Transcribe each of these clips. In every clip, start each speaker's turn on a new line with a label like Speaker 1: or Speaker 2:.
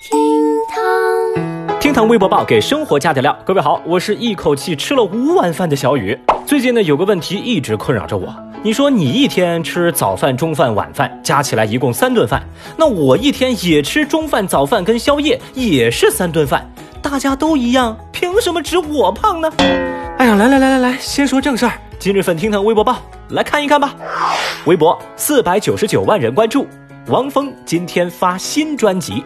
Speaker 1: 厅堂，
Speaker 2: 厅堂微博报给生活加点料。各位好，我是一口气吃了五碗饭的小雨。最近呢，有个问题一直困扰着我。你说你一天吃早饭、中饭、晚饭，加起来一共三顿饭，那我一天也吃中饭、早饭跟宵夜，也是三顿饭，大家都一样，凭什么只我胖呢？哎呀，来来来来来，先说正事儿。今日份厅堂微博报来看一看吧。微博四百九十九万人关注，王峰今天发新专辑。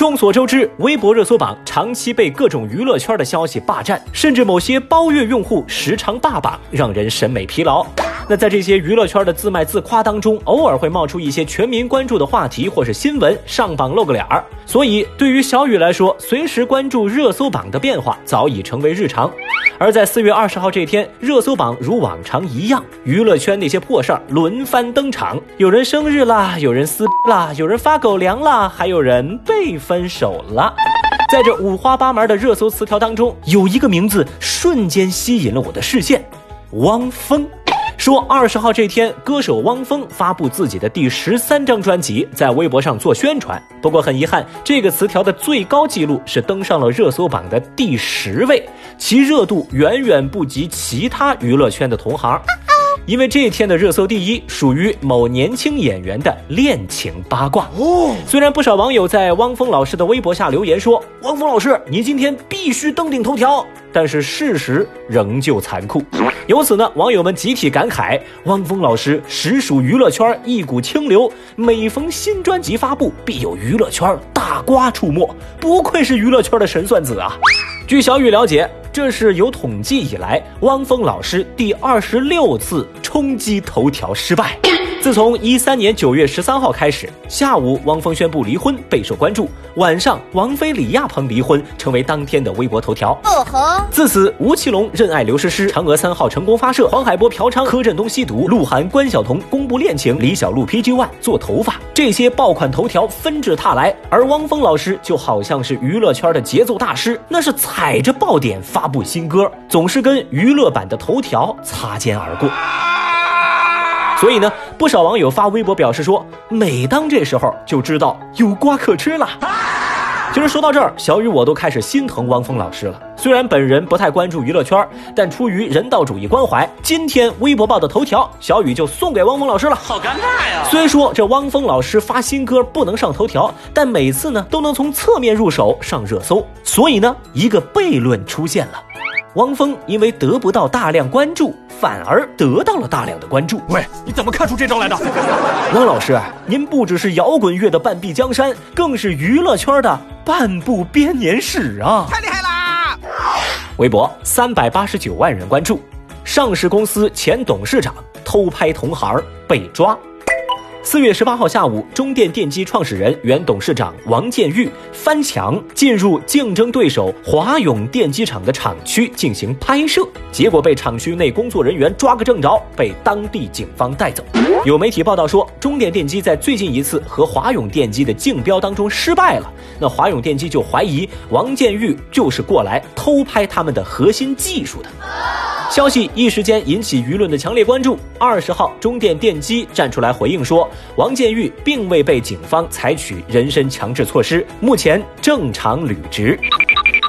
Speaker 2: 众所周知，微博热搜榜长期被各种娱乐圈的消息霸占，甚至某些包月用户时常霸榜，让人审美疲劳。那在这些娱乐圈的自卖自夸当中，偶尔会冒出一些全民关注的话题或是新闻上榜露个脸儿。所以，对于小雨来说，随时关注热搜榜的变化早已成为日常。而在四月二十号这天，热搜榜如往常一样，娱乐圈那些破事儿轮番登场，有人生日啦，有人撕啦，有人发狗粮啦，还有人被分手了。在这五花八门的热搜词条当中，有一个名字瞬间吸引了我的视线：汪峰。说二十号这天，歌手汪峰发布自己的第十三张专辑，在微博上做宣传。不过很遗憾，这个词条的最高记录是登上了热搜榜的第十位，其热度远远不及其他娱乐圈的同行。因为这天的热搜第一属于某年轻演员的恋情八卦哦。虽然不少网友在汪峰老师的微博下留言说：“汪峰老师，你今天必须登顶头条。”但是事实仍旧残酷。由此呢，网友们集体感慨：汪峰老师实属娱乐圈一股清流，每逢新专辑发布，必有娱乐圈大瓜出没，不愧是娱乐圈的神算子啊！据小雨了解。这是有统计以来，汪峰老师第二十六次冲击头条失败。自从一三年九月十三号开始，下午汪峰宣布离婚，备受关注；晚上，王菲李亚鹏离婚，成为当天的微博头条。哦吼。自此，吴奇隆认爱刘诗诗，嫦娥三号成功发射，黄海波嫖娼，柯震东吸毒，鹿晗关晓彤公布恋情，李小璐 PG One 做头发，这些爆款头条纷至沓来。而汪峰老师就好像是娱乐圈的节奏大师，那是踩着爆点发布新歌，总是跟娱乐版的头条擦肩而过。所以呢，不少网友发微博表示说，每当这时候就知道有瓜可吃了。其实说到这儿，小雨我都开始心疼汪峰老师了。虽然本人不太关注娱乐圈，但出于人道主义关怀，今天微博报的头条，小雨就送给汪峰老师了。好尴尬呀！虽说这汪峰老师发新歌不能上头条，但每次呢都能从侧面入手上热搜。所以呢，一个悖论出现了。汪峰因为得不到大量关注，反而得到了大量的关注。
Speaker 3: 喂，你怎么看出这招来的？
Speaker 2: 汪老师，您不只是摇滚乐的半壁江山，更是娱乐圈的半部编年史啊！
Speaker 3: 太厉害啦！
Speaker 2: 微博三百八十九万人关注，上市公司前董事长偷拍同行被抓。四月十八号下午，中电电机创始人、原董事长王建玉翻墙进入竞争对手华永电机厂的厂区进行拍摄，结果被厂区内工作人员抓个正着，被当地警方带走。有媒体报道说，中电电机在最近一次和华永电机的竞标当中失败了，那华永电机就怀疑王建玉就是过来偷拍他们的核心技术的。消息一时间引起舆论的强烈关注。二十号，中电电机站出来回应说，王建玉并未被警方采取人身强制措施，目前正常履职。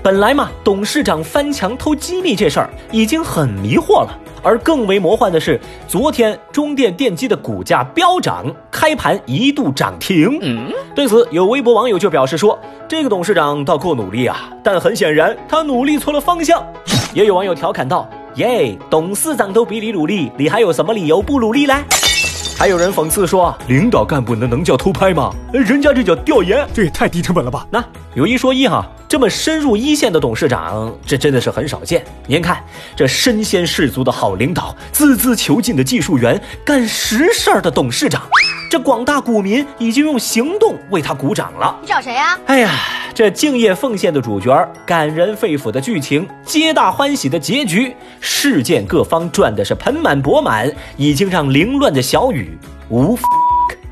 Speaker 2: 本来嘛，董事长翻墙偷机密这事儿已经很迷惑了，而更为魔幻的是，昨天中电电机的股价飙涨，开盘一度涨停。嗯，对此，有微博网友就表示说，这个董事长倒够努力啊，但很显然他努力错了方向。也有网友调侃道。耶，董事长都比你努力，你还有什么理由不努力呢？还有人讽刺说，领导干部那能叫偷拍吗？人家这叫调研，
Speaker 3: 这也太低成本了吧？
Speaker 2: 那有一说一哈，这么深入一线的董事长，这真的是很少见。您看，这身先士卒的好领导，孜孜求进的技术员，干实事儿的董事长。这广大股民已经用行动为他鼓掌了。
Speaker 1: 你找谁呀？
Speaker 2: 哎呀，这敬业奉献的主角，感人肺腑的剧情，皆大欢喜的结局，事件各方赚的是盆满钵满，已经让凌乱的小雨无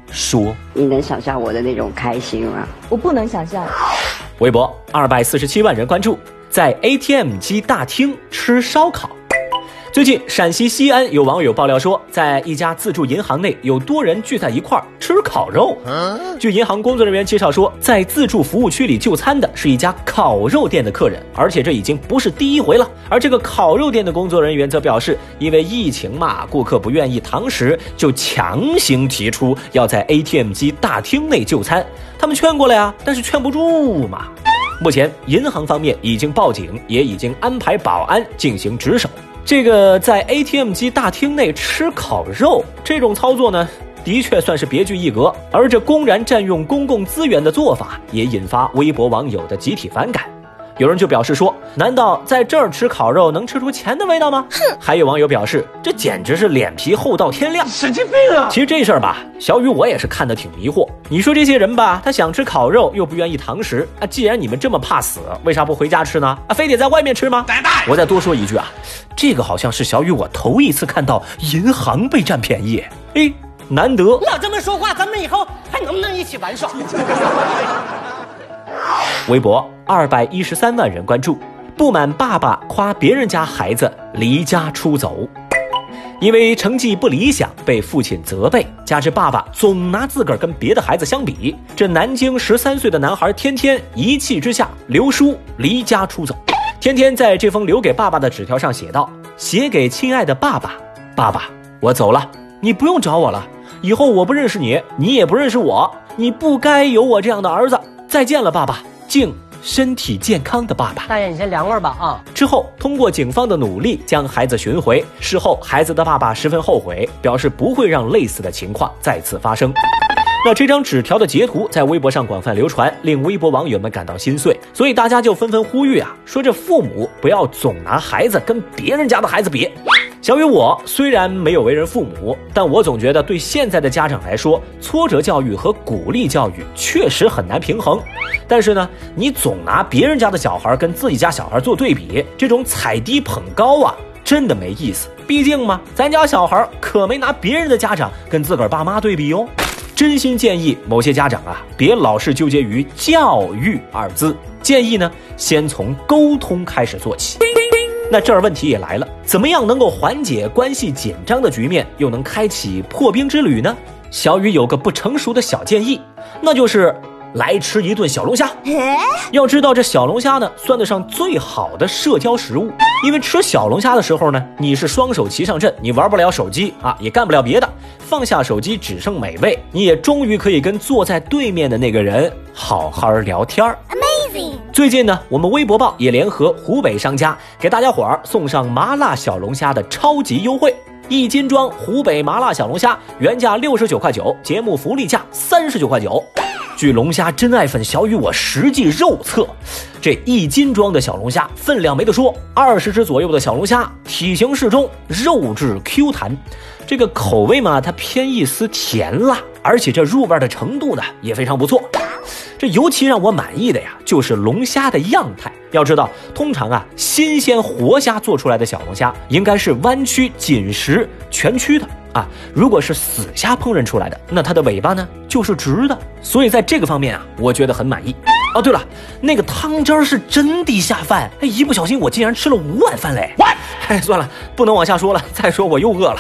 Speaker 2: 说。
Speaker 4: 你能想象我的那种开心吗？
Speaker 5: 我不能想象。
Speaker 2: 微博二百四十七万人关注，在 ATM 机大厅吃烧烤。最近，陕西西安有网友爆料说，在一家自助银行内有多人聚在一块儿吃烤肉。据银行工作人员介绍说，在自助服务区里就餐的是一家烤肉店的客人，而且这已经不是第一回了。而这个烤肉店的工作人员则表示，因为疫情嘛，顾客不愿意堂食，就强行提出要在 ATM 机大厅内就餐。他们劝过了呀，但是劝不住嘛。目前，银行方面已经报警，也已经安排保安进行值守。这个在 ATM 机大厅内吃烤肉这种操作呢，的确算是别具一格。而这公然占用公共资源的做法，也引发微博网友的集体反感。有人就表示说：“难道在这儿吃烤肉能吃出钱的味道吗？”哼！还有网友表示：“这简直是脸皮厚到天亮，
Speaker 3: 神经病啊！”
Speaker 2: 其实这事儿吧，小雨我也是看得挺迷惑。你说这些人吧，他想吃烤肉又不愿意堂食啊。既然你们这么怕死，为啥不回家吃呢？啊，非得在外面吃吗？我再多说一句啊，这个好像是小雨我头一次看到银行被占便宜，哎，难得。
Speaker 5: 老这么说话，咱们以后还能不能一起玩耍？
Speaker 2: 微博二百一十三万人关注，不满爸爸夸别人家孩子离家出走，因为成绩不理想被父亲责备，加之爸爸总拿自个儿跟别的孩子相比，这南京十三岁的男孩天天一气之下留书离家出走。天天在这封留给爸爸的纸条上写道：“写给亲爱的爸爸，爸爸，我走了，你不用找我了，以后我不认识你，你也不认识我，你不该有我这样的儿子。再见了，爸爸。”敬身体健康的爸爸。
Speaker 5: 大爷，你先凉快吧啊！
Speaker 2: 之后通过警方的努力将孩子寻回。事后，孩子的爸爸十分后悔，表示不会让类似的情况再次发生。那这张纸条的截图在微博上广泛流传，令微博网友们感到心碎，所以大家就纷纷呼吁啊，说这父母不要总拿孩子跟别人家的孩子比。小雨，我虽然没有为人父母，但我总觉得对现在的家长来说，挫折教育和鼓励教育确实很难平衡。但是呢，你总拿别人家的小孩跟自己家小孩做对比，这种踩低捧高啊，真的没意思。毕竟嘛，咱家小孩可没拿别人的家长跟自个儿爸妈对比哟。真心建议某些家长啊，别老是纠结于“教育”二字，建议呢，先从沟通开始做起。那这儿问题也来了，怎么样能够缓解关系紧张的局面，又能开启破冰之旅呢？小雨有个不成熟的小建议，那就是来吃一顿小龙虾。要知道这小龙虾呢，算得上最好的社交食物，因为吃小龙虾的时候呢，你是双手齐上阵，你玩不了手机啊，也干不了别的，放下手机只剩美味，你也终于可以跟坐在对面的那个人好好聊天儿。Amazing！最近呢，我们微博报也联合湖北商家，给大家伙儿送上麻辣小龙虾的超级优惠，一斤装湖北麻辣小龙虾原价六十九块九，节目福利价三十九块九。据龙虾真爱粉小雨我实际肉测，这一斤装的小龙虾分量没得说，二十只左右的小龙虾体型适中，肉质 Q 弹，这个口味嘛，它偏一丝甜辣，而且这入味的程度呢也非常不错。这尤其让我满意的呀，就是龙虾的样态。要知道，通常啊，新鲜活虾做出来的小龙虾应该是弯曲、紧实、蜷曲的啊。如果是死虾烹饪出来的，那它的尾巴呢就是直的。所以在这个方面啊，我觉得很满意。哦，对了，那个汤汁儿是真的下饭。哎，一不小心我竟然吃了五碗饭嘞！哎，算了，不能往下说了，再说我又饿了。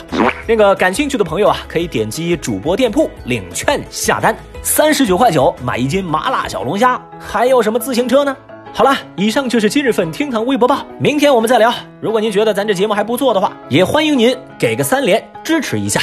Speaker 2: 那个感兴趣的朋友啊，可以点击主播店铺领券下单。三十九块九买一斤麻辣小龙虾，还有什么自行车呢？好了，以上就是今日份厅堂微博报，明天我们再聊。如果您觉得咱这节目还不错的话，也欢迎您给个三连支持一下。